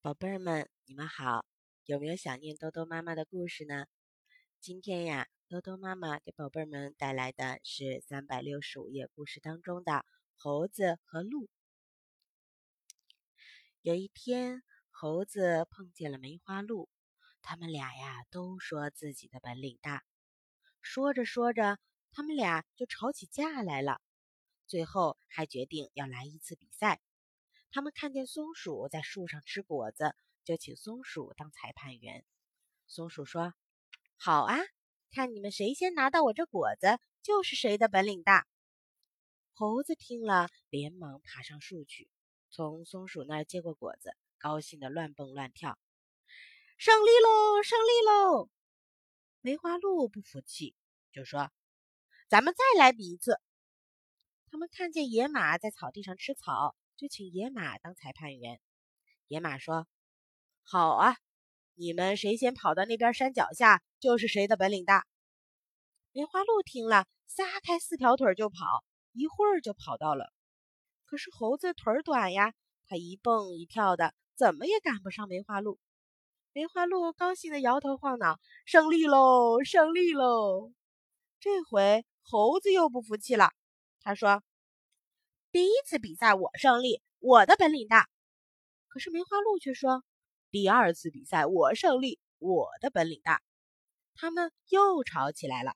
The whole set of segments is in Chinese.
宝贝儿们，你们好，有没有想念兜兜妈妈的故事呢？今天呀，兜兜妈妈给宝贝儿们带来的是三百六十五页故事当中的猴子和鹿。有一天，猴子碰见了梅花鹿，他们俩呀都说自己的本领大，说着说着，他们俩就吵起架来了，最后还决定要来一次比赛。他们看见松鼠在树上吃果子，就请松鼠当裁判员。松鼠说：“好啊，看你们谁先拿到我这果子，就是谁的本领大。”猴子听了，连忙爬上树去，从松鼠那儿接过果子，高兴的乱蹦乱跳。胜利喽！胜利喽！梅花鹿不服气，就说：“咱们再来比一次。”他们看见野马在草地上吃草。就请野马当裁判员。野马说：“好啊，你们谁先跑到那边山脚下，就是谁的本领大。”梅花鹿听了，撒开四条腿就跑，一会儿就跑到了。可是猴子腿短呀，它一蹦一跳的，怎么也赶不上梅花鹿。梅花鹿高兴的摇头晃脑：“胜利喽，胜利喽！”这回猴子又不服气了，他说。第一次比赛我胜利，我的本领大。可是梅花鹿却说：“第二次比赛我胜利，我的本领大。”他们又吵起来了。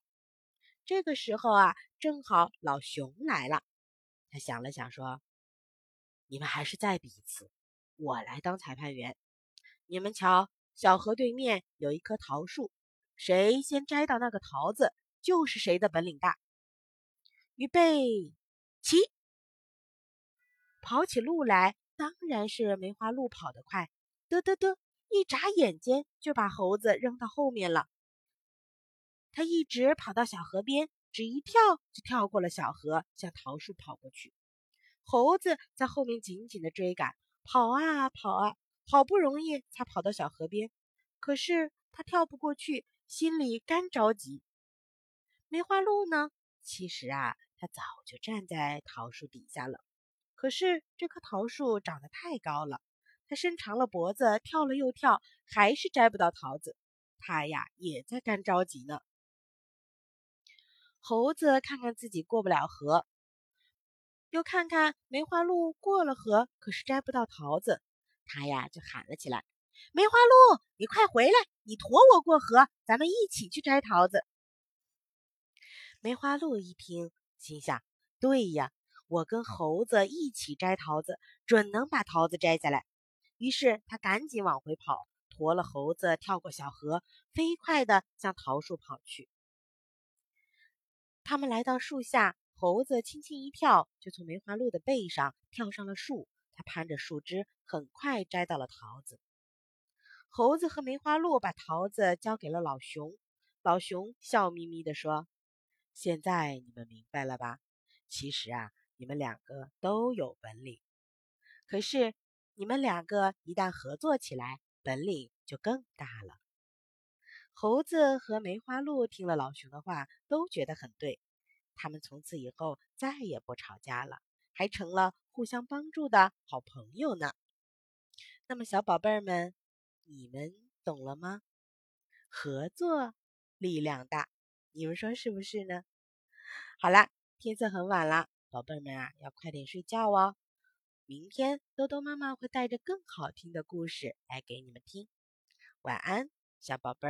这个时候啊，正好老熊来了。他想了想说：“你们还是再比一次，我来当裁判员。你们瞧，小河对面有一棵桃树，谁先摘到那个桃子，就是谁的本领大。”预备，起！跑起路来，当然是梅花鹿跑得快，嘚嘚嘚，一眨眼间就把猴子扔到后面了。他一直跑到小河边，只一跳就跳过了小河，向桃树跑过去。猴子在后面紧紧的追赶，跑啊跑啊，好不容易才跑到小河边，可是他跳不过去，心里干着急。梅花鹿呢？其实啊，它早就站在桃树底下了。可是这棵桃树长得太高了，它伸长了脖子，跳了又跳，还是摘不到桃子。它呀也在干着急呢。猴子看看自己过不了河，又看看梅花鹿过了河，可是摘不到桃子，它呀就喊了起来：“梅花鹿，你快回来，你驮我过河，咱们一起去摘桃子。”梅花鹿一听，心想：“对呀。”我跟猴子一起摘桃子，准能把桃子摘下来。于是他赶紧往回跑，驮了猴子跳过小河，飞快地向桃树跑去。他们来到树下，猴子轻轻一跳，就从梅花鹿的背上跳上了树。他攀着树枝，很快摘到了桃子。猴子和梅花鹿把桃子交给了老熊。老熊笑眯眯地说：“现在你们明白了吧？其实啊。”你们两个都有本领，可是你们两个一旦合作起来，本领就更大了。猴子和梅花鹿听了老熊的话，都觉得很对。他们从此以后再也不吵架了，还成了互相帮助的好朋友呢。那么，小宝贝儿们，你们懂了吗？合作力量大，你们说是不是呢？好啦，天色很晚了。宝贝们啊，要快点睡觉哦！明天多多妈妈会带着更好听的故事来给你们听。晚安，小宝贝儿。